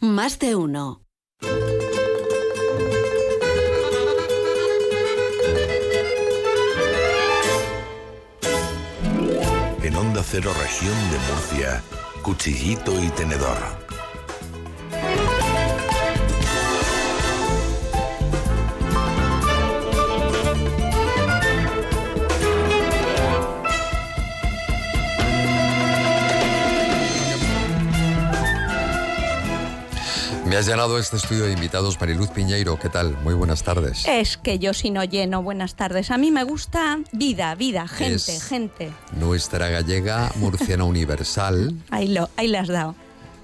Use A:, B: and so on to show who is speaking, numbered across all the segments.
A: Más de uno.
B: En Onda Cero Región de Murcia, Cuchillito y Tenedor.
C: Me has llenado este estudio de invitados, Mariluz Piñeiro. ¿Qué tal? Muy buenas tardes.
D: Es que yo si no lleno, buenas tardes. A mí me gusta vida, vida, gente,
C: Es-
D: gente.
C: Nuestra gallega murciana universal
D: Ahí, lo, ahí le has dado.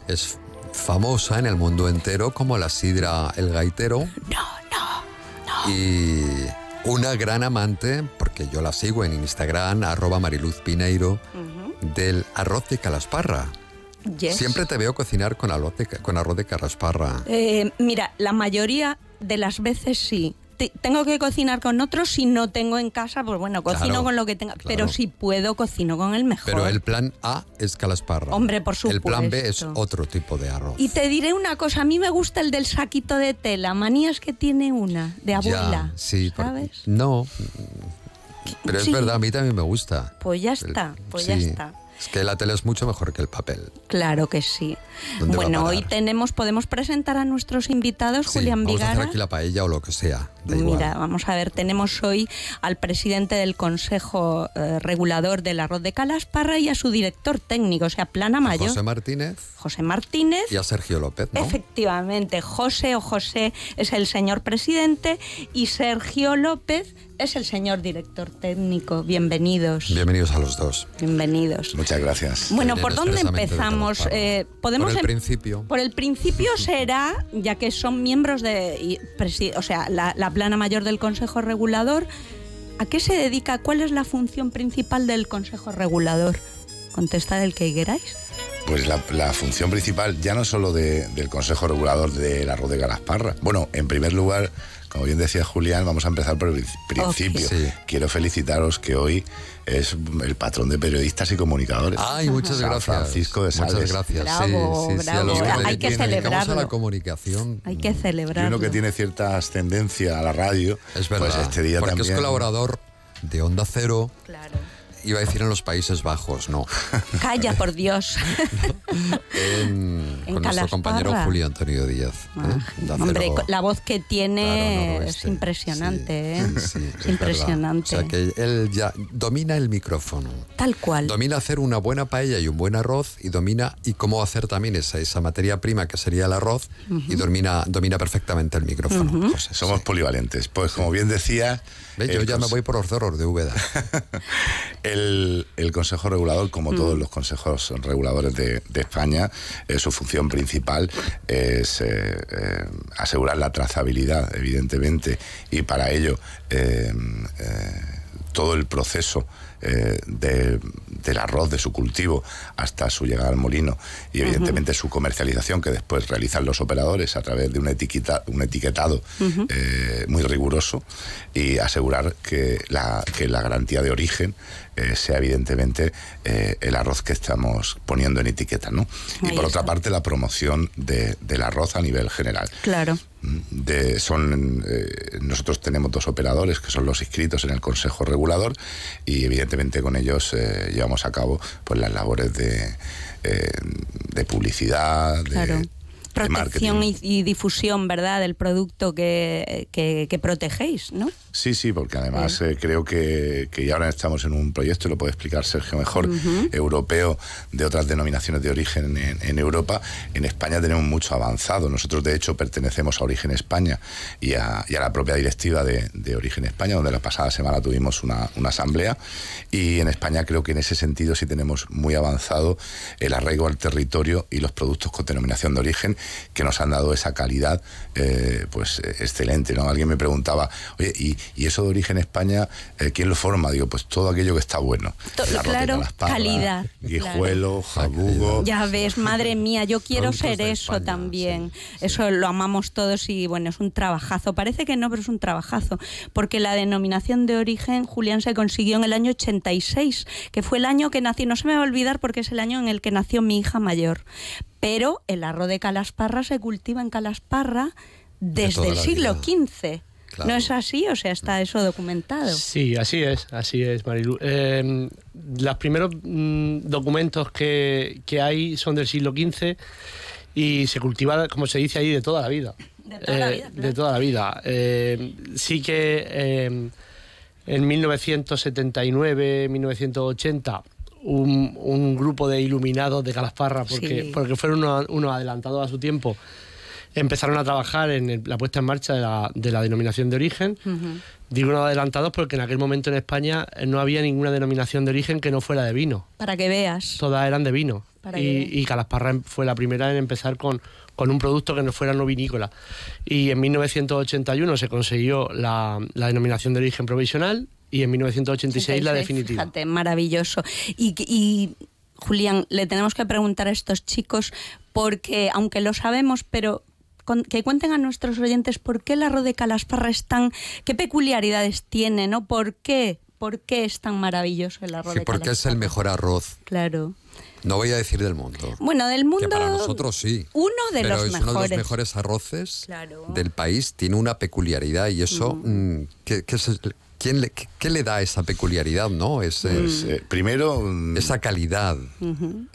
C: es famosa en el mundo entero como la sidra El Gaitero.
D: No, no.
C: Y una gran amante, porque yo la sigo en Instagram, arroba Mariluz Pineiro, del arroz de calasparra.
D: Yes.
C: Siempre te veo cocinar con arroz de, con arroz de calasparra.
D: Eh, mira, la mayoría de las veces sí. Te- tengo que cocinar con otros si no tengo en casa, pues bueno, cocino
C: Claro,
D: con lo que tenga.
C: claro.
D: Pero si puedo, cocino con el mejor.
C: Pero el plan A es calasparra.
D: Hombre, por
C: El plan B es
D: supuesto.
C: otro tipo de arroz.
D: Y te diré una cosa, a mí me gusta el del saquito de tela, manías que tiene una, de abuela.
C: Ya, sí, por-
D: ¿Sabes?
C: no, pero es verdad, a mí también me gusta.
D: Pues ya está, pues ya está.
C: Es que la tela es mucho mejor que el papel.
D: Claro que sí.
C: ¿Dónde va a
D: Bueno, hoy tenemos, podemos presentar a nuestros invitados,
C: Sí,
D: Julián
C: vamos a hacer
D: Vigara.
C: aquí la paella o lo que sea. igual.
D: Mira, vamos a ver, tenemos hoy al presidente del Consejo eh, Regulador del Arroz de Calasparra y a su director técnico, o sea, Plana Mayor,
C: José Martínez
D: José Martínez.
C: y a Sergio López, ¿no?
D: Efectivamente, José o José es el señor presidente y Sergio López es el señor director técnico. Bienvenidos.
C: Bienvenidos a los dos.
D: Bienvenidos.
E: Muchas gracias.
D: Bueno,
C: Vienen
D: ¿por dónde
C: de
D: empezamos? Eh, podemos
C: Por el
D: em-
C: principio.
D: Por el principio será, ya que son miembros de, o sea, la, la plana mayor del Consejo Regulador, ¿a qué se dedica? ¿Cuál es la función principal del Consejo Regulador? Contestad el que queráis.
E: Pues la, la función principal, ya no solo de- del Consejo Regulador del Arroz de Galasparra. Bueno, en primer lugar, como bien decía Julián, vamos a empezar por el principio.
C: Ok. Sí.
E: Quiero felicitaros que hoy es el patrón de periodistas y comunicadores.
C: Ay, muchas
E: San
C: gracias.
E: Francisco de Sales.
C: Muchas gracias.
D: Bravo,
C: sí, sí, sí, a
D: bravo.
C: que
E: Hay
C: nos
E: que
C: dedicamos a
D: celebrarlo.
C: la comunicación.
D: Hay que
E: Y
D: celebrarlo.
E: uno que tiene cierta ascendencia a la radio,
C: Es verdad.
E: pues este día
C: porque
E: también.
C: es colaborador de Onda Cero,
D: Claro.
C: Iba a decir en los Países Bajos, no.
D: Calla, por Dios.
C: En-
D: En
C: con nuestro compañero Julio Antonio Díaz. ¿eh? Onda
D: Hombre, la voz que tiene
C: Claro,
D: es impresionante,
C: Sí,
D: ¿eh?
C: sí,
D: Es
C: verdad.
D: impresionante.
C: O sea que él ya domina el micrófono.
D: Tal cual.
C: Domina hacer una buena paella y un buen arroz y domina y cómo hacer también esa, esa materia prima que sería el arroz y domina, domina perfectamente el micrófono. José.
E: Somos polivalentes. Pues como bien decía.
C: Ve, Yo ya me
E: cons-
C: voy por los cerros de Úbeda.
E: El, el Consejo Regulador, como todos los consejos reguladores de, de España, eh, su función principal es eh, eh, asegurar la trazabilidad, evidentemente, y para ello todo el proceso eh, de- del arroz, de su cultivo, hasta su llegada al molino y evidentemente su comercialización que después realizan los operadores a través de una etiqueta, un etiquetado eh, muy riguroso y asegurar que la, que la garantía de origen eh, sea evidentemente eh, el arroz que estamos poniendo en etiqueta. ¿no? Y por otra parte la promoción de- del arroz a nivel general.
D: Claro.
E: De, son, eh, nosotros tenemos dos operadores que son los inscritos en el Consejo Regulador y evidentemente con ellos eh, llevamos a cabo pues las labores de, eh, de publicidad, de,
D: Claro.
E: de
D: Protección y difusión, ¿verdad?, del producto que, que, que protegéis, ¿no?
E: Sí, sí, porque además eh, creo que, que ya ahora estamos en un proyecto, lo puede explicar Sergio mejor, europeo de otras denominaciones de origen en, en Europa. En España tenemos mucho avanzado. Nosotros, de hecho, pertenecemos a Origen España y a, y a la propia directiva de, de Origen España, donde la pasada semana tuvimos una, una asamblea. Y en España creo que en ese sentido sí tenemos muy avanzado el arraigo al territorio y los productos con denominación de origen que nos han dado esa calidad eh, pues eh, excelente. ¿no? Alguien me preguntaba, oye, ¿y, y eso de origen España, eh, quién lo forma? Digo, pues todo aquello que está bueno. De
D: claro, calidad,
E: Guijuelo, jabugo.
D: Ya ves, madre mía, yo quiero ser eso
C: España,
D: también.
C: sí, sí.
D: Eso lo amamos todos y bueno, es un trabajazo. Parece que no, pero es un trabajazo. Porque la denominación de origen, Julián, se consiguió en el año 86, que fue el año que nació. No se me va a olvidar porque es el año en el que nació mi hija mayor. pero el arroz de calasparra se cultiva en calasparra desde el
C: la
D: siglo
C: vida.
D: XV.
C: Claro.
D: ¿No es así? O sea, está eso documentado.
F: Sí, así es, así es, Marilu. Eh, los primeros mm, documentos que, que hay son del siglo XV y se cultiva, como se dice ahí, de toda la vida.
D: De toda la
F: Eh,
D: vida,
F: De toda la vida. Eh, sí que eh, en 1979, 1980, un, un grupo de iluminados de Calasparra, porque,
D: Sí.
F: porque fueron unos, unos adelantados a su tiempo, empezaron a trabajar en el- la puesta en marcha de la, de la denominación de origen. Digo unos adelantados porque en aquel momento en España eh, no había ninguna denominación de origen que no fuera de vino.
D: Para que veas.
F: Todas eran de vino.
D: Para
F: Y, Calasparra em- fue la primera en empezar con, con un producto que no fuera no vinícola. Y en 1981 se consiguió la, la denominación de origen provisional y en 1986 la
D: 86,
F: definitiva.
D: Fíjate, maravilloso. Y, y, Julián, le tenemos que preguntar a estos chicos, porque aunque lo sabemos, pero con- que cuenten a nuestros oyentes por qué el arroz de calasparra es tan. qué peculiaridades tiene, ¿no? ¿Por qué? ¿Por qué es tan maravilloso el arroz
C: Sí,
D: de
C: porque es
D: calasparra?
C: el mejor arroz.
D: Claro.
C: No voy a decir del mundo.
D: Bueno, del mundo.
C: Que para nosotros sí.
D: Uno de
C: pero
D: los
C: es
D: mejores.
C: uno de los mejores arroces
D: Claro.
C: del país. Tiene una peculiaridad y eso, mm, ¿qué, qué es- quién le, qué, qué le da esa peculiaridad, no? Ese-
E: Pues, eh, primero, mm,
C: Esa calidad.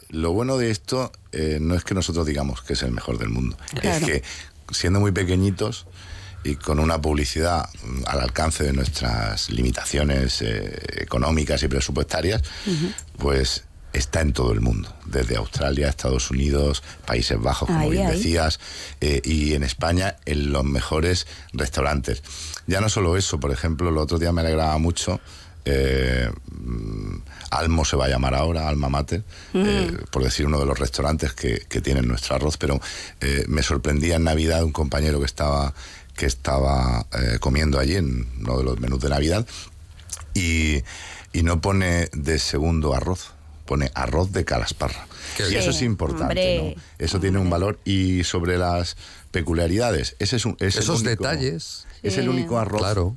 E: lo bueno de esto eh, no es que nosotros digamos que es el mejor del mundo,
D: Claro.
E: es que siendo muy pequeñitos y con una publicidad mm, al alcance de nuestras limitaciones eh, económicas y presupuestarias, pues está en todo el mundo, desde Australia, Estados Unidos, Países Bajos, como
D: Ahí,
E: bien
D: ahí.
E: decías, eh, y en España en los mejores restaurantes. Ya no solo eso, por ejemplo, el otro día me alegraba mucho. eh, mm, Almo se va a llamar ahora, Alma Mater, eh, por decir uno de los restaurantes que, que tienen nuestro arroz, pero eh, me sorprendía en Navidad un compañero que estaba, que estaba eh, comiendo allí en uno de los menús de Navidad y, y no pone de segundo arroz, pone arroz de calasparra.
C: Qué
E: y
C: bien.
E: eso es importante,
D: Hombre,
E: ¿no? Eso tiene un valor. Y sobre las peculiaridades, ese es un, es
C: Esos
E: único-
C: detalles.
E: Es el
D: Sí.
E: único arroz
C: Claro.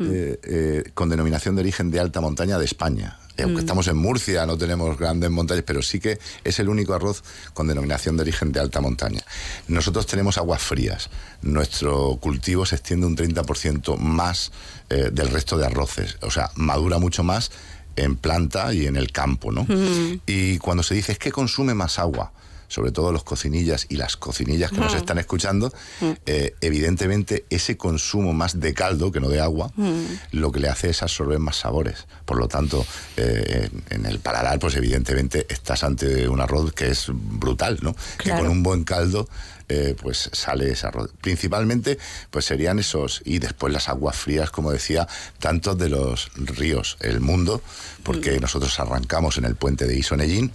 E: eh, eh, con denominación de origen de alta montaña de España. Eh, Aunque estamos en Murcia, no tenemos grandes montañas, pero sí que es el único arroz con denominación de origen de alta montaña. Nosotros tenemos aguas frías. Nuestro cultivo se extiende un 30% más eh, del resto de arroces. O sea, madura mucho más en planta y en el campo, ¿no? Y cuando se dice es que consume más agua, sobre todo los cocinillas y las cocinillas que nos están escuchando, eh, evidentemente ese consumo más de caldo que no de agua, lo que le hace es absorber más sabores. Por lo tanto, eh, en, el paladar, pues evidentemente estás ante un arroz que es brutal, ¿no? Que con un buen caldo eh, pues sale ese arroz. Principalmente, pues serían esos, y después las aguas frías, como decía, tantos de los ríos, el mundo, porque nosotros arrancamos en el puente de Isonellín,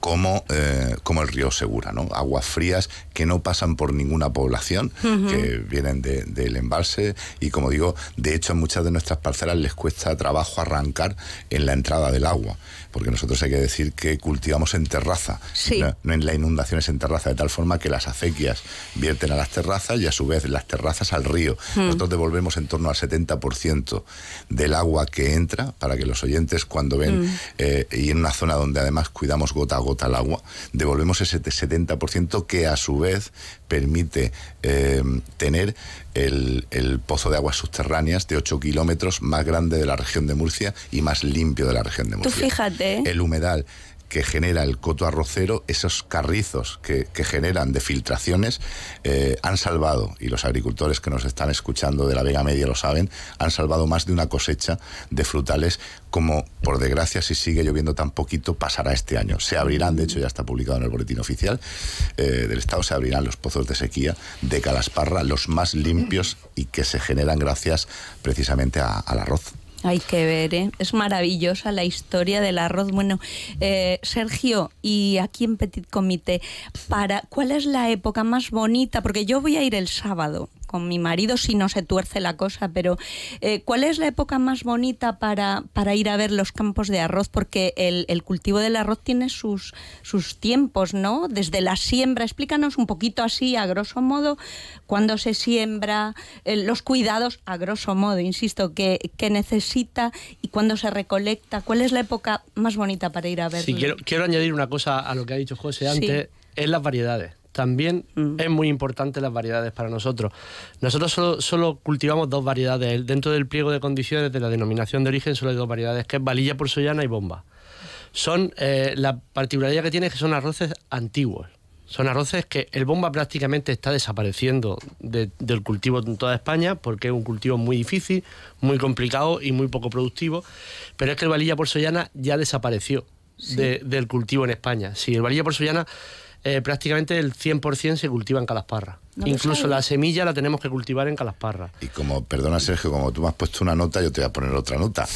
E: como, eh, como el río Segura, ¿no? Aguas frías que no pasan por ninguna población, que vienen de- del embalse y como digo, de hecho en muchas de nuestras parcelas les cuesta trabajo arrancar en la entrada del agua, porque nosotros hay que decir que cultivamos en terraza,
D: Sí.
E: no, no en la inundación es en terraza, de tal forma que las acequias vierten a las terrazas y a su vez las terrazas al río. Nosotros devolvemos en torno al 70% del agua que entra para que los oyentes cuando ven eh, y en una zona donde además cuidamos gota a gota el agua, devolvemos ese 70% que a su vez permite eh, tener el, el pozo de aguas subterráneas de 8 kilómetros más grande de la región de Murcia y más limpio de la región de
D: Tú
E: Murcia.
D: fíjate.
E: El humedal que genera el coto arrocero, esos carrizos que, generan de filtraciones, eh, han salvado, y los agricultores que nos están escuchando de la Vega Media lo saben, han salvado más de una cosecha de frutales, como por desgracia, si sigue lloviendo tan poquito, pasará este año. Se abrirán, de hecho ya está publicado en el boletín oficial eh, del Estado, se abrirán los pozos de sequía de Calasparra, los más limpios y que se generan gracias precisamente al arroz.
D: Hay que ver, ¿eh? es maravillosa la historia del arroz. Bueno, eh, Sergio, y aquí en Petit Comité, para, ¿cuál es la época más bonita? Porque yo voy a ir el sábado con mi marido si no se tuerce la cosa, pero eh, ¿cuál es la época más bonita para, para ir a ver los campos de arroz? Porque el, el cultivo del arroz tiene sus, sus tiempos, ¿no? Desde la siembra, explícanos un poquito así, a grosso modo, cuándo se siembra, eh, los cuidados, a grosso modo, insisto, que, que necesita y cuándo se recolecta. ¿Cuál es la época más bonita para ir a verlo?
F: Sí, quiero, quiero añadir una cosa a lo que ha dicho José
D: Sí.
F: antes. es las variedades. También
D: Mm.
F: es muy importante las variedades para nosotros. Nosotros solo, solo cultivamos dos variedades. Dentro del pliego de condiciones de la denominación de origen solo hay dos variedades, que es valilla porzoyana y bomba. Son, eh, la particularidad que tiene es que son arroces antiguos. Son arroces que el bomba prácticamente está desapareciendo de- del cultivo en toda España porque es un cultivo muy difícil, muy complicado y muy poco productivo. Pero es que el valilla porzoyana ya desapareció de- del cultivo en España. Sí, el valilla porzoyana eh, prácticamente el 100% se cultiva en Calasparra.
D: No
F: Incluso la semilla la tenemos que cultivar en Calasparra.
E: Y como, perdona Sergio, como tú me has puesto una nota, yo te voy a poner otra nota.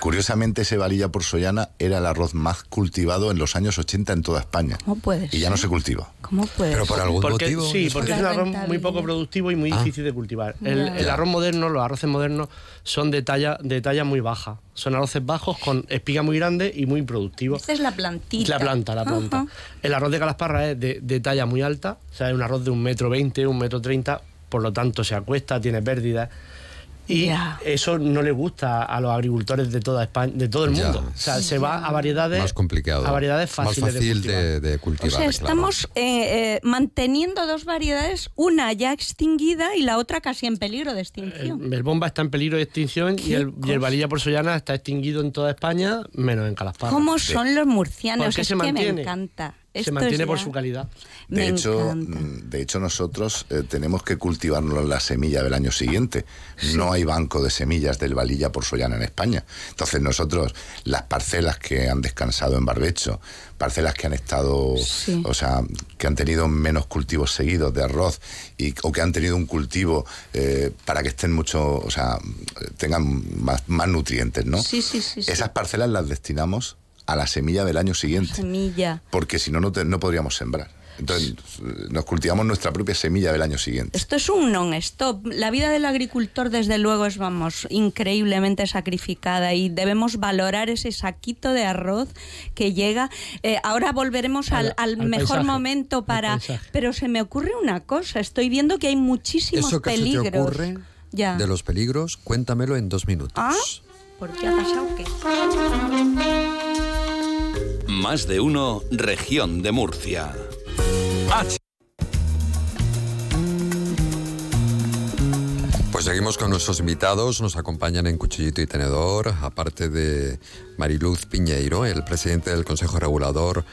E: Curiosamente, ese valilla porzoyana era el arroz más cultivado en los años 80 en toda España.
D: ¿Cómo puede
E: Y ya no se cultiva.
D: ¿Cómo puede
C: Pero por algún
F: Porque-
C: motivo.
F: Sí, porque es un arroz muy poco productivo y muy
C: Ah.
F: difícil de cultivar. El, arroz moderno, los arroces modernos, son de talla, de talla muy baja. Son arroces bajos con espiga muy grande y muy productivos.
D: Esta es la plantita.
F: La planta, la planta. El arroz de Calasparra es de, de talla muy alta, o sea, es un arroz de un metro veinte, un metro treinta, por lo tanto se acuesta, tiene pérdidas. Y eso no le gusta a los agricultores de toda España, de todo el mundo. O sea, se va a variedades
C: Más complicado.
F: a variedades fáciles
C: Más fácil
F: de cultivar.
C: de, de
D: O sea,
C: claro.
D: estamos eh, eh, manteniendo dos variedades, una ya extinguida y la otra casi en peligro de extinción.
F: El, el bomba está en peligro de extinción y
D: ¿Qué
F: el, y el valilla porzoyana está extinguido en toda España, menos en Calasparra.
D: ¿Cómo son los murcianos?
F: ¿Por
D: es
F: se
D: que me
F: mantiene?
D: encanta.
F: Se mantiene por su calidad.
E: De
D: Me
E: hecho,
D: encanta.
E: mm, de hecho, nosotros eh, tenemos que cultivarnos la semilla del año siguiente. No hay banco de semillas del valilla porzoyana en España. Entonces nosotros, las parcelas que han descansado en barbecho, parcelas que han estado,
D: Sí.
E: o sea, que han tenido menos cultivos seguidos de arroz y, o que han tenido un cultivo eh, para que estén mucho, o sea, tengan más, más nutrientes, ¿no?
D: Sí, sí, sí, sí.
E: Esas parcelas las destinamos a la semilla del año siguiente
D: Semilla.
E: porque si no, no, te- no podríamos sembrar. Entonces, nos cultivamos nuestra propia semilla del año siguiente.
D: Esto es un non-stop. La vida del agricultor, desde luego, es, vamos, increíblemente sacrificada y debemos valorar ese saquito de arroz que llega. Eh, ahora volveremos al,
F: Al-
D: al
F: al
D: mejor
F: paisaje,
D: momento para... Pero se me ocurre una cosa. Estoy viendo que hay muchísimos
C: Eso que
D: peligros.
C: se te ocurre
D: Ya.
C: de los peligros, cuéntamelo en dos minutos.
D: ¿Ah? ¿Por qué ha pasado qué?
G: Más de uno, región de Murcia.
C: Pues seguimos con nuestros invitados. Nos acompañan en Cuchillito y Tenedor, aparte de Mariluz Piñeiro, el presidente del Consejo Regulador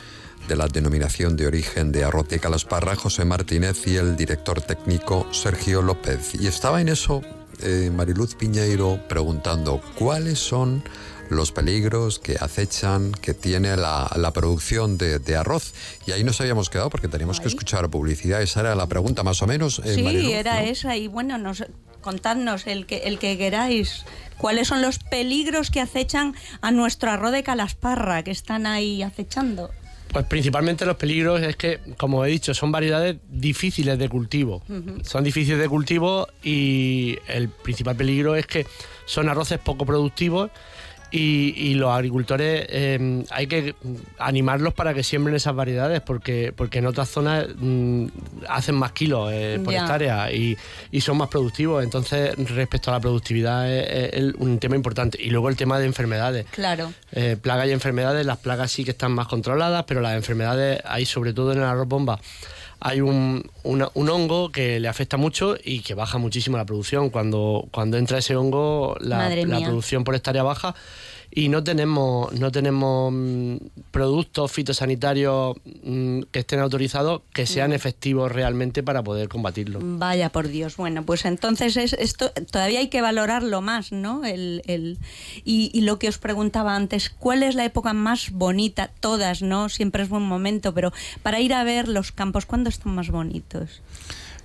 C: de la Denominación de Origen de Arroz de Calasparra, José Martínez, y el director técnico Sergio López. Y estaba en eso eh, Mariluz Piñeiro preguntando cuáles son los peligros que acechan, que tiene la, la producción de, de arroz. Y ahí nos habíamos quedado porque teníamos que escuchar publicidad. Esa era la pregunta más o menos. eh,
D: Sí,
C: Mariluz,
D: era
C: ¿no?
D: esa. Y bueno, nos, contadnos el que, el que queráis. ¿Cuáles son los peligros que acechan a nuestro arroz de calasparra que están ahí acechando?
F: Pues principalmente los peligros es que, como he dicho, son variedades difíciles de cultivo. Son difíciles de cultivo y el principal peligro es que son arroces poco productivos y, y los agricultores eh, hay que animarlos para que siembren esas variedades porque, porque en otras zonas mm, hacen más kilos eh, por hectárea y, y son más productivos. Entonces, respecto a la productividad es, un tema importante. Y luego el tema de enfermedades.
D: Claro.
F: Eh, plagas y enfermedades, las plagas sí que están más controladas, pero las enfermedades hay sobre todo en el arroz bomba. Hay un, una- un hongo que le afecta mucho y que baja muchísimo la producción. Cuando, cuando entra ese hongo, la, la producción por hectárea baja y no tenemos, no tenemos mm, productos fitosanitarios mm, que estén autorizados que sean efectivos realmente para poder combatirlo.
D: Vaya por Dios. Bueno, pues entonces es, esto todavía hay que valorarlo más, ¿no? El, el- y, y lo que os preguntaba antes, ¿cuál es la época más bonita? Todas, ¿no? Siempre es buen momento, pero para ir a ver los campos, ¿cuándo están más bonitos?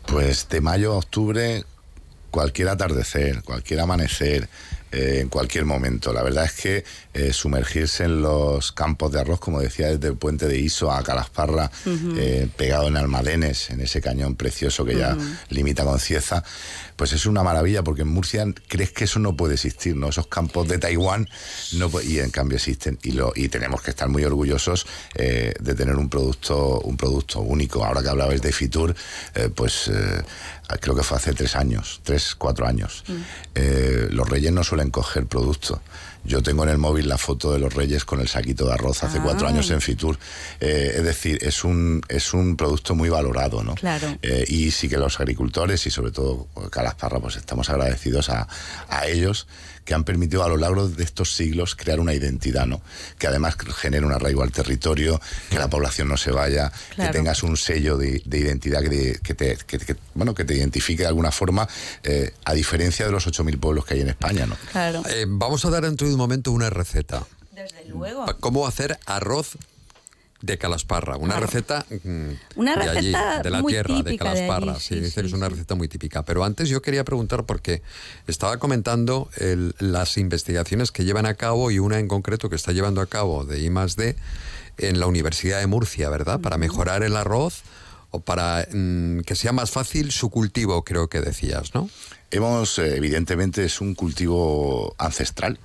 E: Pues de mayo a octubre, cualquier atardecer, cualquier amanecer, eh, en cualquier momento. La verdad es que eh, sumergirse en los campos de arroz, como decía, desde el puente de Iso a Calasparra, eh, pegado en Almadenes, en ese cañón precioso que ya limita con Cieza, pues es una maravilla, porque en Murcia crees que eso no puede existir, ¿no? Esos campos de Taiwán, no, y en cambio existen. Y, lo, y tenemos que estar muy orgullosos de tener un producto, un producto único. Ahora que hablabais de Fitur, pues creo que fue hace tres años, tres, cuatro años. Eh, los reyes no suelen coger producto. Yo tengo en el móvil la foto de los Reyes con el saquito de arroz hace
D: Ah.
E: cuatro años en Fitur. Eh, es decir, es un, es un producto muy valorado, ¿no?
D: Claro.
E: Eh, y sí que los agricultores y sobre todo Calasparra, pues estamos agradecidos a, a ellos que han permitido a lo largo de estos siglos crear una identidad, ¿no? Que además genere un arraigo al territorio, que la población no se vaya,
D: Claro.
E: que tengas un sello de, de identidad que, te- que te, que- que- bueno, que te identifique de alguna forma, eh, a diferencia de los 8.000 pueblos que hay en España, ¿no?
D: Claro.
C: Eh, vamos a dar dentro de un momento una receta.
D: Desde luego.
C: ¿Cómo hacer arroz de calasparra? Una receta mm,
D: Una
C: de allí,
D: receta
C: de la
D: muy
C: tierra, de
D: típica de
C: calasparra.
D: allí,
C: sí,
D: sí,
C: dice
D: sí,
C: que es una receta muy típica. Pero antes yo quería preguntar porque estaba comentando el- las investigaciones que llevan a cabo y una en concreto que está llevando a cabo de I+D en la Universidad de Murcia, ¿verdad? Para mejorar el arroz o para mm, que sea más fácil su cultivo, creo que decías, ¿no?
E: Hemos, eh, evidentemente, es un cultivo ancestral,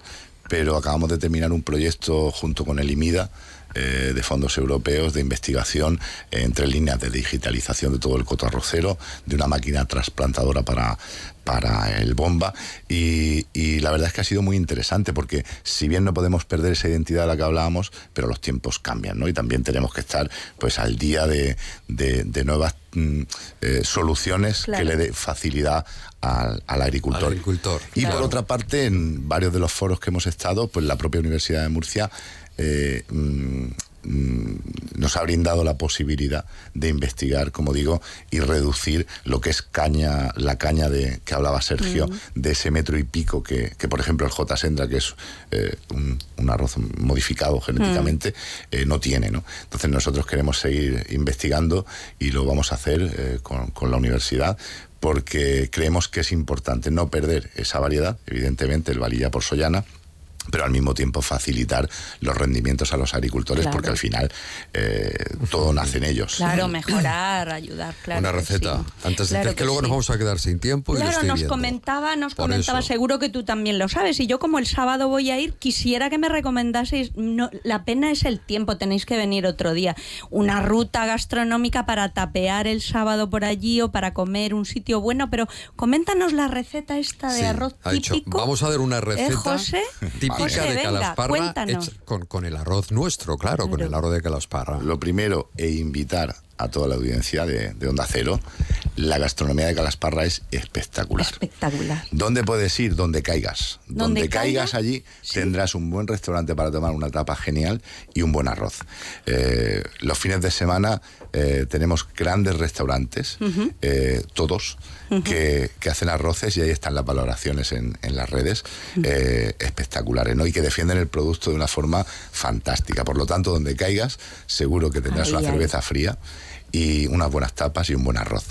E: pero acabamos de terminar un proyecto junto con el IMIDA eh, de fondos europeos de investigación eh, entre líneas de digitalización de todo el coto arrocero, de una máquina trasplantadora para, para el bomba y, y la verdad es que ha sido muy interesante porque si bien no podemos perder esa identidad de la que hablábamos, pero los tiempos cambian, ¿no? Y también tenemos que estar pues al día de, de- de nuevas mm, eh, soluciones
D: Claro.
E: que le dé facilidad al, al agricultor.
C: Al agricultor,
E: Y
C: claro.
E: por otra parte, en varios de los foros que hemos estado, pues la propia Universidad de Murcia eh, mm, mm, nos ha brindado la posibilidad de investigar, como digo, y reducir lo que es caña, la caña de que hablaba Sergio, de ese metro y pico que, que, por ejemplo, el J. Sendra, que es eh, un, un arroz modificado genéticamente, eh, no tiene. ¿no? Entonces nosotros queremos seguir investigando y lo vamos a hacer con, con la universidad porque creemos que es importante no perder esa variedad, evidentemente el valilla por sollana, pero al mismo tiempo facilitar los rendimientos a los agricultores
D: Claro.
E: porque al final eh, todo nace en ellos.
D: Claro, mejorar, ayudar, claro.
C: Una
D: que
C: receta.
D: sí.
C: Antes de
D: Claro
C: que, que luego
D: sí.
C: nos vamos a quedar sin tiempo y lo
D: Claro,
C: estoy
D: nos
C: viendo.
D: comentaba, nos
C: Por
D: comentaba,
C: eso.
D: seguro que tú también lo sabes. Y yo como el sábado voy a ir, quisiera que me recomendaseis, no, la pena es el tiempo, tenéis que venir otro día. Una ruta gastronómica para tapear el sábado por allí o para comer un sitio bueno, pero coméntanos la receta esta de
C: Sí,
D: arroz
C: ha dicho,
D: típico.
C: vamos a dar una
D: ¿Eh,
C: receta
D: José?
C: típica
D: José,
C: de
D: venga,
C: Calasparra con, con el arroz nuestro, claro, con el arroz de Calasparra.
E: Lo primero, e invitar a toda la audiencia de, de Onda Cero, la gastronomía de Calasparra es espectacular.
D: Espectacular.
E: ¿Dónde puedes ir? Donde caigas.
D: ¿Donde
E: Donde caigas
D: caiga?
E: allí
D: Sí.
E: tendrás un buen restaurante para tomar una tapa genial y un buen arroz. Eh, los fines de semana eh, tenemos grandes restaurantes, eh, todos, que, que hacen arroces y ahí están las valoraciones en, en las redes eh, espectaculares, ¿no? Y que defienden el producto de una forma fantástica. Por lo tanto, donde caigas, seguro que tendrás
D: Ahí,
E: una
D: ahí.
E: cerveza fría y unas buenas tapas y un buen arroz.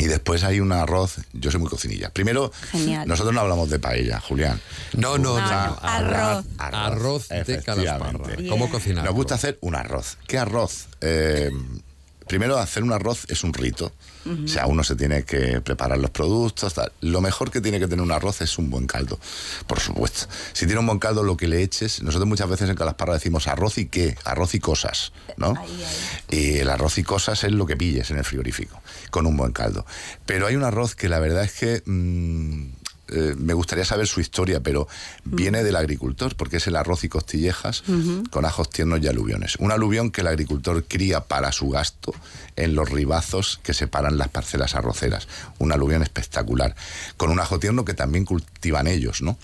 E: Y después hay un arroz, yo soy muy cocinilla. Primero,
D: Genial.
E: nosotros no hablamos de paella, Julián.
C: No, no,
D: No,
C: no.
D: no, arroz.
C: Arroz de. Calasparra. ¿Cómo cocinar?
E: Nos gusta hacer un arroz. ¿Qué arroz? Eh, primero, hacer un arroz es un rito. O sea, uno se tiene que preparar los productos. tal. Lo mejor que tiene que tener un arroz es un buen caldo, por supuesto. Si tiene un buen caldo, lo que le eches, nosotros muchas veces en Calasparra decimos arroz y qué, arroz y cosas, ¿no?
D: Ahí,
E: Y el arroz y cosas es lo que pilles en el frigorífico, con un buen caldo. Pero hay un arroz que la verdad es que mm, eh, me gustaría saber su historia, pero viene del agricultor, porque es el arroz y costillejas con ajos tiernos y aluviones. Un aluvión que el agricultor cría para su gasto en los ribazos que separan las parcelas arroceras. Un aluvión espectacular, con un ajo tierno que también cultivan ellos, ¿no?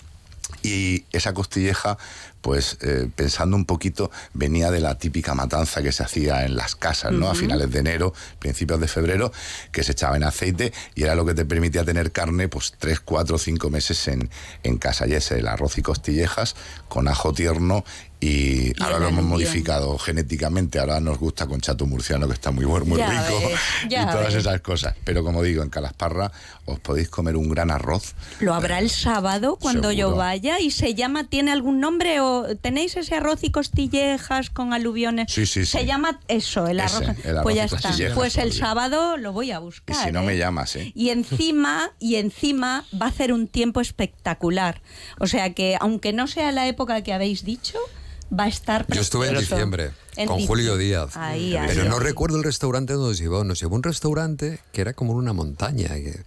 E: Y esa costilleja, pues eh, pensando un poquito, venía de la típica matanza que se hacía en las casas, ¿no? A finales de enero, principios de febrero, que se echaba en aceite y era lo que te permitía tener carne, pues tres, cuatro, cinco meses en, en casa. Y ese, el arroz y costillejas con ajo tierno y, ahora lo hemos modificado genéticamente. Ahora nos gusta con chato murciano, que está muy bueno, muy
D: Ya
E: rico,
D: ves,
E: y todas
D: ves.
E: esas cosas. Pero como digo, en Calasparra os podéis comer un gran arroz.
D: Lo habrá el sábado cuando yo vaya y se llama, ¿tiene algún nombre o tenéis ese arroz y costillejas con aluviones?
E: Sí, sí,
D: Se
E: sí.
D: llama eso, el
E: Ese,
D: arroz.
E: el arroz
D: pues ya
E: y
D: está. Pues el sábado lo voy a
E: Y
D: buscar.
E: si no
D: ¿eh?
E: me llamas, ¿eh?
D: Y encima, y encima va a hacer un tiempo espectacular. O sea que, aunque no sea la época que habéis dicho, va a estar
C: Yo estuve en
D: precioso.
C: diciembre
D: En
C: con Julio Díaz.
D: Ahí, ahí,
C: pero no recuerdo el restaurante donde nos llevó. Nos llevó a un restaurante que era como una montaña. que-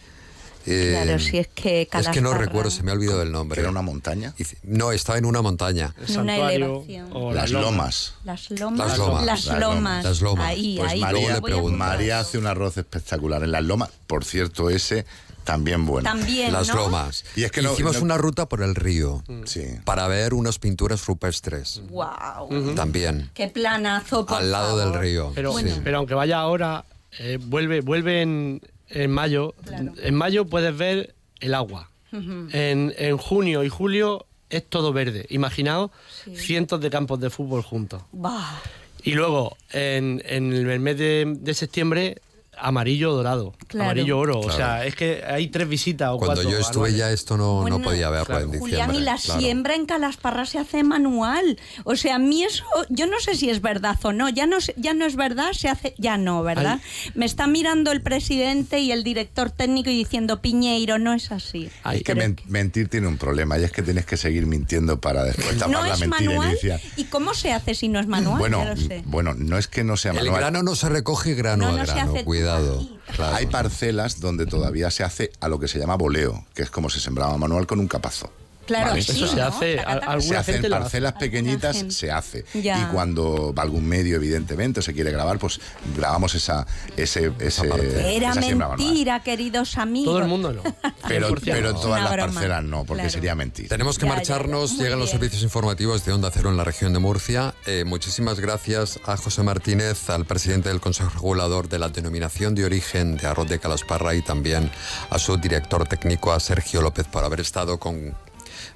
C: Eh,
D: Claro, si es que
C: Es que no recuerdo, se me ha olvidado el nombre.
E: era una montaña.
C: Y- No, estaba en una montaña.
D: En una
F: santuario
D: elevación.
F: o
E: Las lomas.
D: Las lomas.
C: Las lomas.
D: Las lomas.
C: Las lomas.
D: Ahí,
E: Pues
D: ahí.
E: María,
C: le pregunto.
E: María hace un arroz espectacular en las lomas. Por cierto, ese también bueno.
D: También,
C: Las
D: ¿no?
C: lomas.
E: Y es que no-
C: Hicimos
E: no-
C: una ruta por el río
E: Sí.
C: para ver unas pinturas rupestres.
D: Wow.
C: También.
D: Qué planazo, por
C: Al lado
D: favor.
C: del río.
F: Pero,
C: sí.
F: pero aunque vaya ahora, eh, vuelve, vuelve en, mayo. En mayo puedes ver el agua. en, en junio y julio es todo verde. Imaginaos cientos de campos de fútbol juntos.
D: Bah.
F: Y luego, en, en el mes de, de septiembre, amarillo dorado.
D: Claro.
F: Amarillo oro. O sea, es que hay tres visitas o
C: Cuando
F: cuatro.
C: yo estuve
F: anuales.
C: ya esto no,
D: Bueno,
C: no podía verlo
F: claro.
C: en diciembre.
D: Julián, y la
C: claro.
D: siembra en Calasparra se hace manual. O sea, a mí eso, yo no sé si es verdad o no. Ya no, ya no es verdad, se hace, ya no, ¿verdad? Me está mirando el presidente y el director técnico y diciendo, Piñeiro, no es así.
F: Ay,
E: Es que mentir tiene un problema y es que tienes que seguir mintiendo para después tapar
D: no
E: la
D: es
E: mentira
D: manual.
E: inicial.
D: ¿Y cómo se hace si no es manual?
E: Bueno,
D: Ya lo sé.
E: bueno, no es que no sea
C: El
E: manual.
C: grano no se recoge grano
D: No,
C: a
D: no se
C: grano,
D: hace
C: cuidado. Claro.
E: Hay parcelas donde todavía se hace a lo que se llama voleo, que es como se sembraba manual con un capazo.
D: Claro,
E: Vale.
D: sí,
F: Eso se
D: ¿no?
F: hace, alguna
E: se hace
F: gente
E: en
F: lo hace.
E: parcelas
D: Alguna
E: pequeñitas,
D: gente.
E: se hace.
D: Ya.
E: Y cuando va algún medio, evidentemente, o se quiere grabar, pues grabamos esa, ese, ese,
D: Era
E: esa
D: mentira, queridos amigos.
F: Todo el mundo no.
E: Pero,
F: 100%
E: pero
F: no.
E: todas
D: Una
E: las
D: broma.
E: parcelas no, porque
D: Claro.
E: sería mentir.
C: Tenemos que
D: Ya,
C: marcharnos,
D: ya.
C: Llegan los servicios informativos de Onda Cero en la región de Murcia. Eh, muchísimas gracias a José Martínez, al presidente del Consejo Regulador de la Denominación de Origen de Arroz de Calasparra y también a su director técnico, a Sergio López, por haber estado con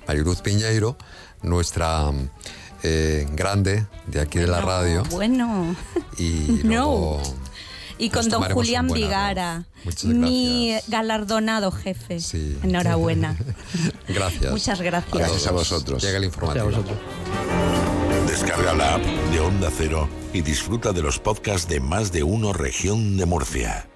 C: Mariluz Piñeiro, nuestra eh, grande de aquí de la radio.
D: Bueno.
C: Y
D: No. Y con don Julián Vigara, mi galardonado jefe.
C: Sí.
D: Enhorabuena.
C: Gracias.
D: Muchas gracias.
E: Gracias a vosotros.
C: Llega el
F: Gracias a
C: informativo.
F: vosotros.
B: Descarga la app de Onda Cero y disfruta de los podcasts de más de uno región de Murcia.